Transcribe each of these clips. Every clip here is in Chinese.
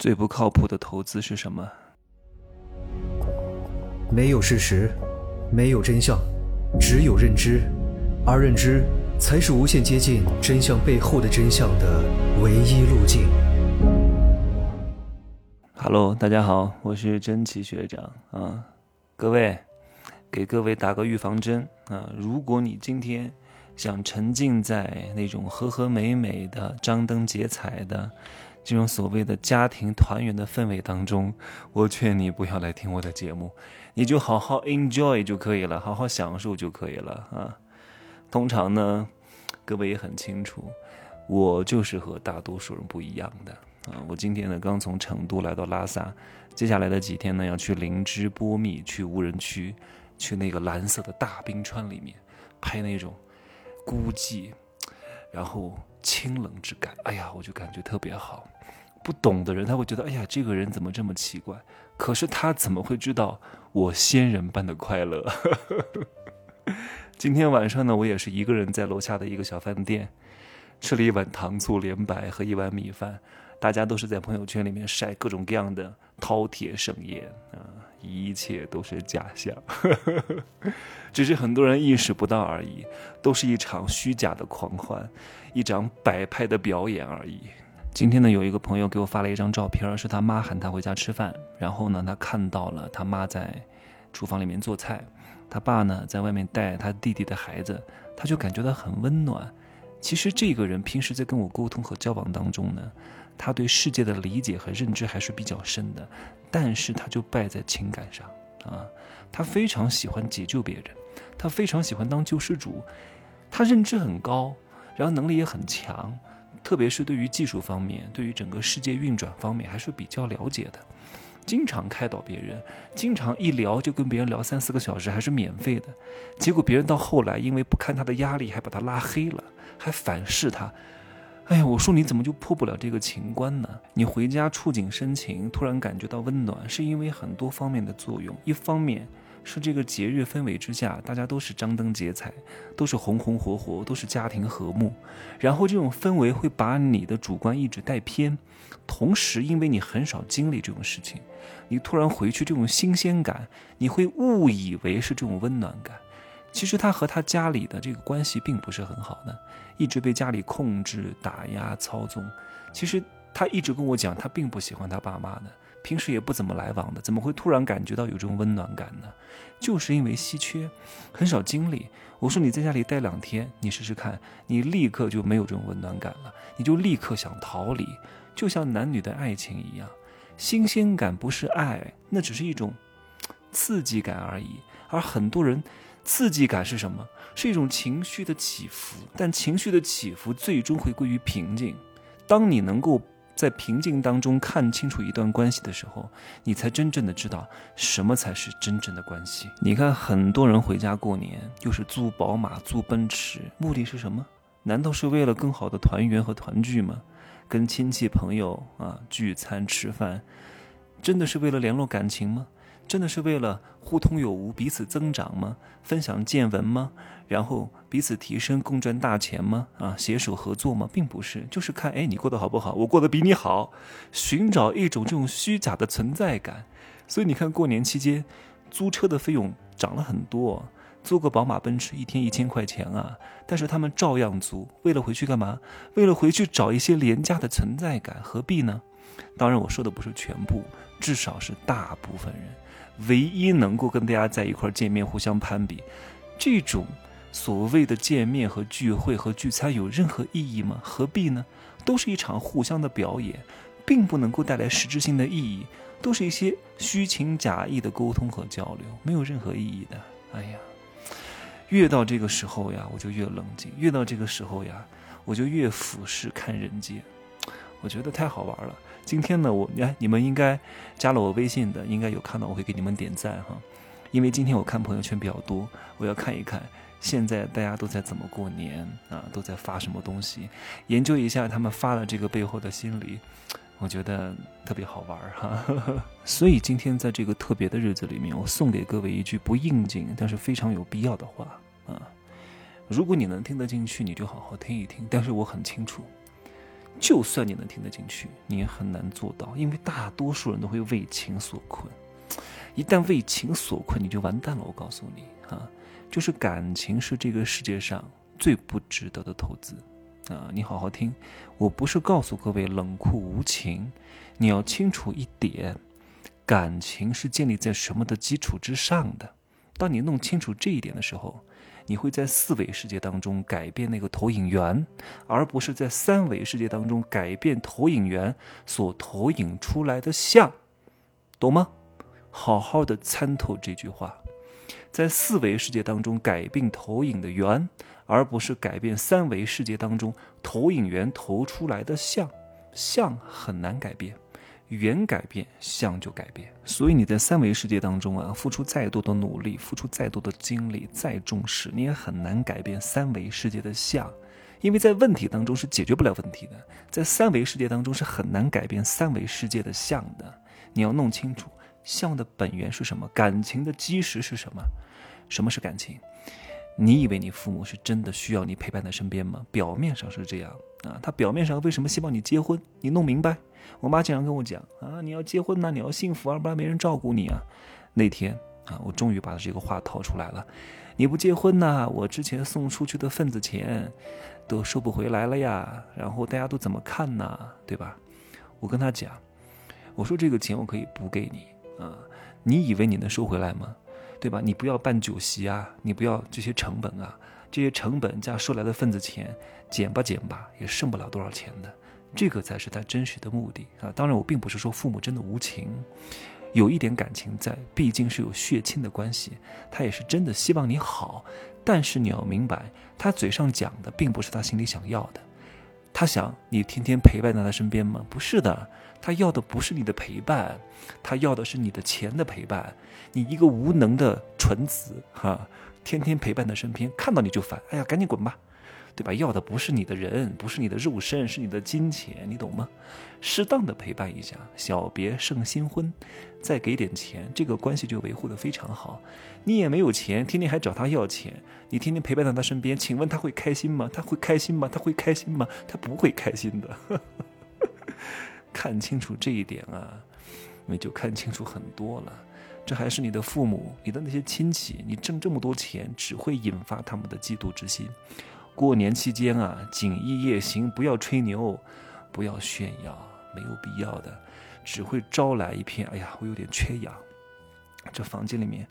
最不靠谱的投资是什么？没有事实，没有真相，只有认知，而认知才是无限接近真相背后的真相的唯一路径。Hello，大家好，我是真奇学长啊，各位，给各位打个预防针啊，如果你今天想沉浸在那种和和美美的、张灯结彩的。这种所谓的家庭团圆的氛围当中，我劝你不要来听我的节目，你就好好 enjoy 就可以了，好好享受就可以了啊。通常呢，各位也很清楚，我就是和大多数人不一样的啊。我今天呢刚从成都来到拉萨，接下来的几天呢要去林芝波密，去无人区，去那个蓝色的大冰川里面拍那种孤寂，然后。清冷之感，哎呀，我就感觉特别好。不懂的人他会觉得，哎呀，这个人怎么这么奇怪？可是他怎么会知道我仙人般的快乐？今天晚上呢，我也是一个人在楼下的一个小饭店，吃了一碗糖醋莲白和一碗米饭。大家都是在朋友圈里面晒各种各样的饕餮盛宴啊，一切都是假象，只是很多人意识不到而已，都是一场虚假的狂欢。一场摆拍的表演而已。今天呢，有一个朋友给我发了一张照片，是他妈喊他回家吃饭。然后呢，他看到了他妈在厨房里面做菜，他爸呢在外面带他弟弟的孩子，他就感觉到很温暖。其实这个人平时在跟我沟通和交往当中呢，他对世界的理解和认知还是比较深的，但是他就败在情感上啊。他非常喜欢解救别人，他非常喜欢当救世主，他认知很高。然后能力也很强，特别是对于技术方面，对于整个世界运转方面还是比较了解的，经常开导别人，经常一聊就跟别人聊三四个小时，还是免费的。结果别人到后来因为不堪他的压力，还把他拉黑了，还反噬他。哎呀，我说你怎么就破不了这个情关呢？你回家触景生情，突然感觉到温暖，是因为很多方面的作用，一方面。是这个节日氛围之下，大家都是张灯结彩，都是红红火火，都是家庭和睦。然后这种氛围会把你的主观意志带偏，同时因为你很少经历这种事情，你突然回去这种新鲜感，你会误以为是这种温暖感。其实他和他家里的这个关系并不是很好的，一直被家里控制、打压、操纵。其实他一直跟我讲，他并不喜欢他爸妈的。平时也不怎么来往的，怎么会突然感觉到有这种温暖感呢？就是因为稀缺，很少经历。我说你在家里待两天，你试试看，你立刻就没有这种温暖感了，你就立刻想逃离，就像男女的爱情一样，新鲜感不是爱，那只是一种刺激感而已。而很多人，刺激感是什么？是一种情绪的起伏，但情绪的起伏最终会归于平静。当你能够。在平静当中看清楚一段关系的时候，你才真正的知道什么才是真正的关系。你看，很多人回家过年就是租宝马、租奔驰，目的是什么？难道是为了更好的团圆和团聚吗？跟亲戚朋友啊聚餐吃饭，真的是为了联络感情吗？真的是为了互通有无、彼此增长吗？分享见闻吗？然后彼此提升、共赚大钱吗？啊，携手合作吗？并不是，就是看，哎，你过得好不好？我过得比你好，寻找一种这种虚假的存在感。所以你看，过年期间租车的费用涨了很多，租个宝马、奔驰一天一千块钱啊，但是他们照样租，为了回去干嘛？为了回去找一些廉价的存在感，何必呢？当然，我说的不是全部，至少是大部分人。唯一能够跟大家在一块见面、互相攀比，这种所谓的见面和聚会和聚餐有任何意义吗？何必呢？都是一场互相的表演，并不能够带来实质性的意义，都是一些虚情假意的沟通和交流，没有任何意义的。哎呀，越到这个时候呀，我就越冷静；越到这个时候呀，我就越俯视看人间。我觉得太好玩了。今天呢，我哎，你们应该加了我微信的，应该有看到，我会给你们点赞哈。因为今天我看朋友圈比较多，我要看一看现在大家都在怎么过年啊，都在发什么东西，研究一下他们发的这个背后的心理，我觉得特别好玩哈。所以今天在这个特别的日子里面，我送给各位一句不应景，但是非常有必要的话啊。如果你能听得进去，你就好好听一听。但是我很清楚。就算你能听得进去，你也很难做到，因为大多数人都会为情所困。一旦为情所困，你就完蛋了。我告诉你啊，就是感情是这个世界上最不值得的投资啊！你好好听，我不是告诉各位冷酷无情，你要清楚一点，感情是建立在什么的基础之上的。当你弄清楚这一点的时候，你会在四维世界当中改变那个投影源，而不是在三维世界当中改变投影源所投影出来的像，懂吗？好好的参透这句话，在四维世界当中改变投影的源，而不是改变三维世界当中投影源投出来的像，像很难改变。缘改变，相就改变。所以你在三维世界当中啊，付出再多的努力，付出再多的精力，再重视，你也很难改变三维世界的相，因为在问题当中是解决不了问题的。在三维世界当中是很难改变三维世界的相的。你要弄清楚相的本源是什么，感情的基石是什么？什么是感情？你以为你父母是真的需要你陪伴在身边吗？表面上是这样啊，他表面上为什么希望你结婚？你弄明白。我妈经常跟我讲啊，你要结婚呐，你要幸福啊，不然没人照顾你啊。那天啊，我终于把这个话掏出来了。你不结婚呐，我之前送出去的份子钱都收不回来了呀。然后大家都怎么看呢？对吧？我跟他讲，我说这个钱我可以补给你啊，你以为你能收回来吗？对吧？你不要办酒席啊，你不要这些成本啊，这些成本加收来的份子钱减吧减吧，也剩不了多少钱的。这个才是他真实的目的啊！当然，我并不是说父母真的无情，有一点感情在，毕竟是有血亲的关系，他也是真的希望你好。但是你要明白，他嘴上讲的并不是他心里想要的。他想你天天陪伴在他身边吗？不是的，他要的不是你的陪伴，他要的是你的钱的陪伴。你一个无能的纯子，哈，天天陪伴在身边，看到你就烦，哎呀，赶紧滚吧！对吧？要的不是你的人，不是你的肉身，是你的金钱，你懂吗？适当的陪伴一下，小别胜新婚，再给点钱，这个关系就维护的非常好。你也没有钱，天天还找他要钱，你天天陪伴在他身边，请问他会开心吗？他会开心吗？他会开心吗？他不会开心的。看清楚这一点啊，你就看清楚很多了。这还是你的父母，你的那些亲戚，你挣这么多钱，只会引发他们的嫉妒之心。过年期间啊，锦衣夜行，不要吹牛，不要炫耀，没有必要的，只会招来一片。哎呀，我有点缺氧，这房间里面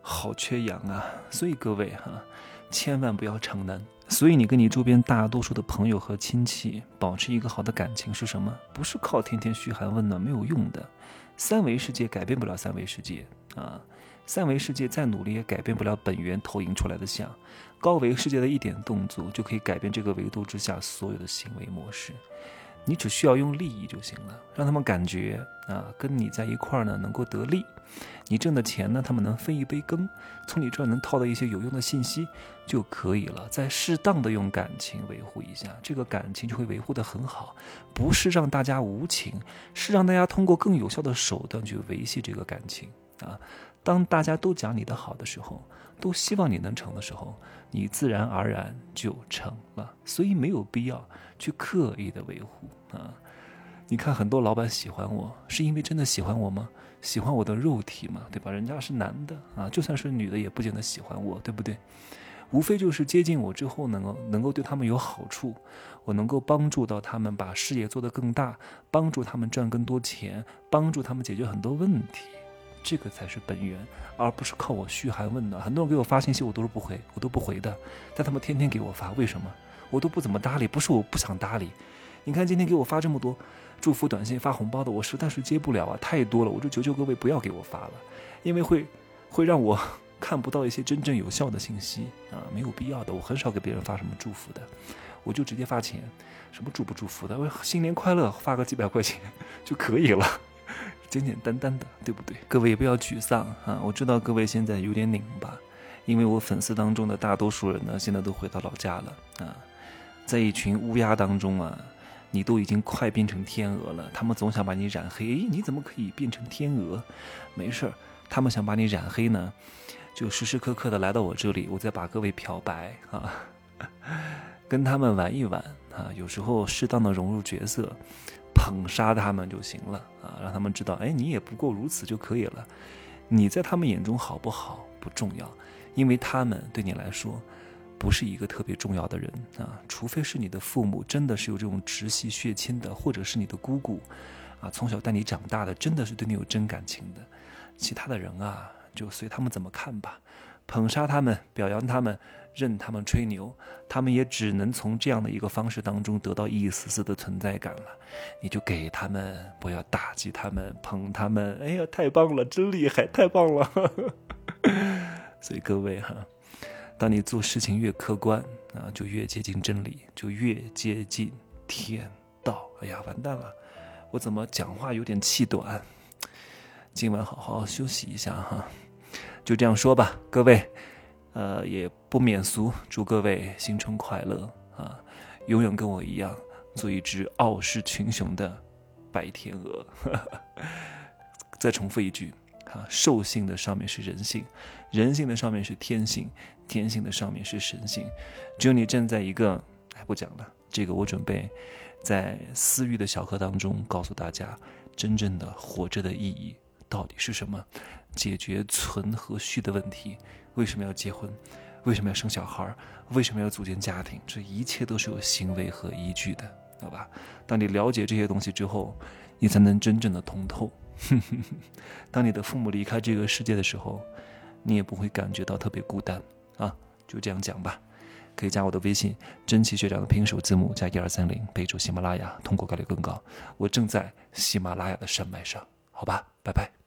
好缺氧啊！所以各位哈，千万不要逞能。所以你跟你周边大多数的朋友和亲戚保持一个好的感情是什么？不是靠天天嘘寒问暖没有用的。三维世界改变不了三维世界啊。三维世界再努力也改变不了本源投影出来的像，高维世界的一点动作就可以改变这个维度之下所有的行为模式。你只需要用利益就行了，让他们感觉啊，跟你在一块儿呢能够得利，你挣的钱呢他们能分一杯羹，从你这儿能套到一些有用的信息就可以了。再适当的用感情维护一下，这个感情就会维护得很好。不是让大家无情，是让大家通过更有效的手段去维系这个感情啊。当大家都讲你的好的时候，都希望你能成的时候，你自然而然就成了。所以没有必要去刻意的维护啊！你看很多老板喜欢我，是因为真的喜欢我吗？喜欢我的肉体吗？对吧？人家是男的啊，就算是女的也不见得喜欢我，对不对？无非就是接近我之后，能够能够对他们有好处，我能够帮助到他们把事业做得更大，帮助他们赚更多钱，帮助他们解决很多问题。这个才是本源，而不是靠我嘘寒问暖。很多人给我发信息，我都是不回，我都不回的。但他们天天给我发，为什么？我都不怎么搭理，不是我不想搭理。你看今天给我发这么多祝福短信、发红包的，我实在是接不了啊，太多了。我就求求各位不要给我发了，因为会会让我看不到一些真正有效的信息啊，没有必要的。我很少给别人发什么祝福的，我就直接发钱，什么祝不祝福的，我新年快乐，发个几百块钱就可以了。简简单单的，对不对？各位也不要沮丧啊！我知道各位现在有点拧巴，因为我粉丝当中的大多数人呢，现在都回到老家了啊，在一群乌鸦当中啊，你都已经快变成天鹅了。他们总想把你染黑，你怎么可以变成天鹅？没事儿，他们想把你染黑呢，就时时刻刻的来到我这里，我再把各位漂白啊，跟他们玩一玩啊，有时候适当的融入角色，捧杀他们就行了啊，让他们知道，哎，你也不过如此就可以了。你在他们眼中好不好不重要，因为他们对你来说不是一个特别重要的人啊，除非是你的父母真的是有这种直系血亲的，或者是你的姑姑啊，从小带你长大的，真的是对你有真感情的。其他的人啊，就随他们怎么看吧。捧杀他们，表扬他们，任他们吹牛，他们也只能从这样的一个方式当中得到一丝丝的存在感了。你就给他们，不要打击他们，捧他们。哎呀，太棒了，真厉害，太棒了！所以各位哈，当你做事情越客观啊，就越接近真理，就越接近天道。哎呀，完蛋了，我怎么讲话有点气短？今晚好好休息一下哈。就这样说吧，各位，呃，也不免俗，祝各位新春快乐啊！永远跟我一样，做一只傲视群雄的白天鹅。再重复一句啊，兽性的上面是人性，人性的上面是天性，天性的上面是神性。只有你站在一个，哎，不讲了，这个我准备在私域的小课当中告诉大家，真正的活着的意义到底是什么。解决存和续的问题，为什么要结婚？为什么要生小孩？为什么要组建家庭？这一切都是有行为和依据的，好吧？当你了解这些东西之后，你才能真正的通透。当你的父母离开这个世界的时候，你也不会感觉到特别孤单啊！就这样讲吧，可以加我的微信“真奇学长”的拼手字母加一二三零，备注喜马拉雅，通过概率更高。我正在喜马拉雅的山脉上，好吧？拜拜。